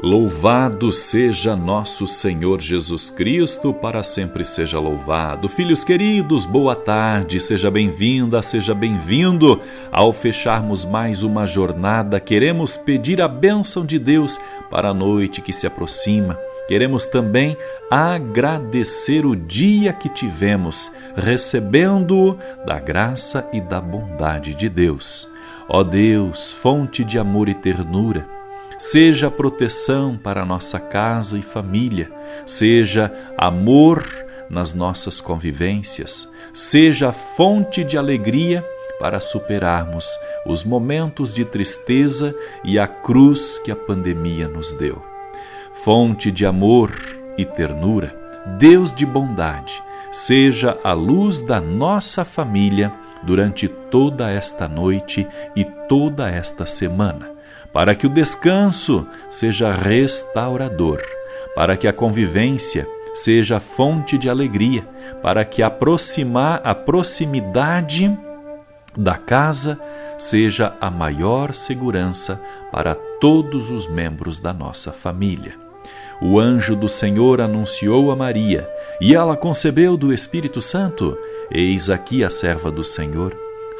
Louvado seja nosso Senhor Jesus Cristo, para sempre seja louvado. Filhos queridos, boa tarde, seja bem-vinda, seja bem-vindo. Ao fecharmos mais uma jornada, queremos pedir a bênção de Deus para a noite que se aproxima. Queremos também agradecer o dia que tivemos, recebendo-o da graça e da bondade de Deus. Ó Deus, fonte de amor e ternura, seja proteção para nossa casa e família, seja amor nas nossas convivências, seja fonte de alegria para superarmos os momentos de tristeza e a cruz que a pandemia nos deu. Fonte de amor e ternura, Deus de bondade, seja a luz da nossa família durante toda esta noite e toda esta semana para que o descanso seja restaurador, para que a convivência seja fonte de alegria, para que aproximar a proximidade da casa seja a maior segurança para todos os membros da nossa família. O anjo do Senhor anunciou a Maria, e ela concebeu do Espírito Santo. Eis aqui a serva do Senhor.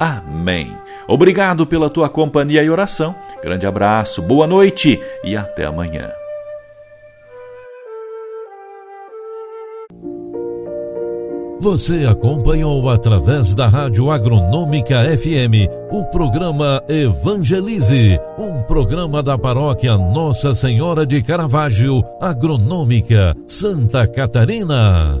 Amém. Obrigado pela tua companhia e oração. Grande abraço, boa noite e até amanhã. Você acompanhou através da Rádio Agronômica FM o programa Evangelize, um programa da paróquia Nossa Senhora de Caravaggio, Agronômica, Santa Catarina.